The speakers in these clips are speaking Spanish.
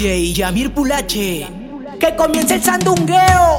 DJ Yamir Pulache. Que comience el sandungueo.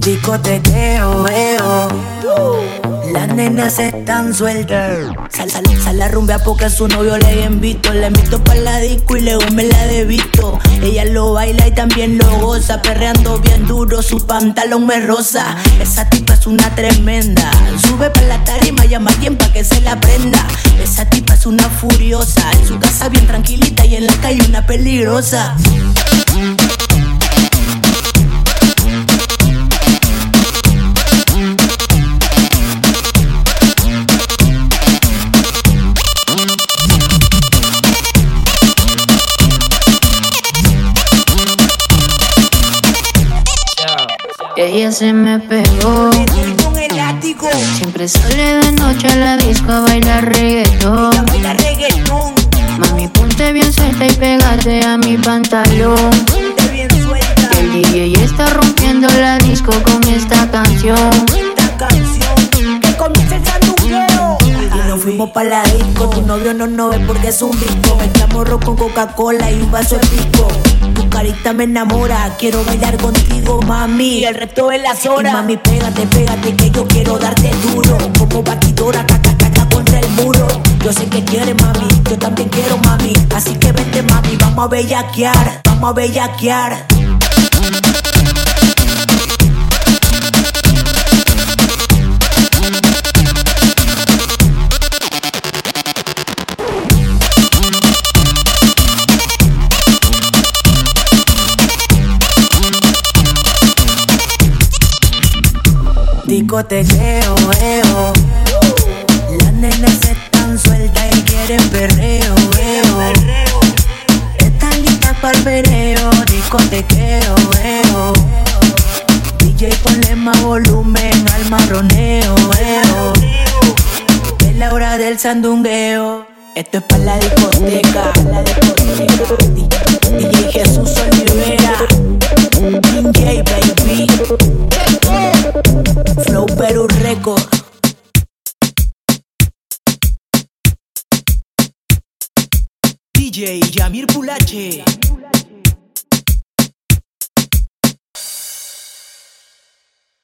Discotequeo, veo. Las nenas están sueltas. Sal, sal, sal la rumbia porque a su novio le invito. Le invito para la disco y luego me la debito. Ella lo baila y también lo goza. Perreando bien duro, su pantalón me rosa. Esa tipa es una tremenda. Sube para la tarima, llama a quien pa' que se la prenda. Esa tipa es una furiosa. En su casa bien tranquilita y en la calle una peligrosa. Ella se me pegó. Con el látigo. Siempre sale de noche a la disco a bailar reggaetón. Ella baila reggaetón. Mami, ponte bien suelta y pégate a mi pantalón. Ponte bien suelta. El DJ está rompiendo la disco con esta canción. esta canción que comienza el sandungueo. Y nos fuimos pa' la disco. Tu novio no nos ve porque es un disco. Mezclamos rock con Coca-Cola y un vaso de pico. Carita me enamora. Quiero bailar contigo, mami. Y el resto de las horas. Y mami, pégate, pégate, que yo quiero darte duro. Como batidora, caca, caca contra el muro. Yo sé que quieres, mami. Yo también quiero, mami. Así que vente, mami. Vamos a bellaquear. Vamos a bellaquear. Discotequeo, eo. Las nenas están sueltas y quieren perreo, eo. Están listas para el perreo, discotequeo, eo. DJ ponle más volumen al marroneo, eo. Es la hora del sandungueo. Esto es para la discoteca, la discoteca. DJ Jesús Yamir Pulache.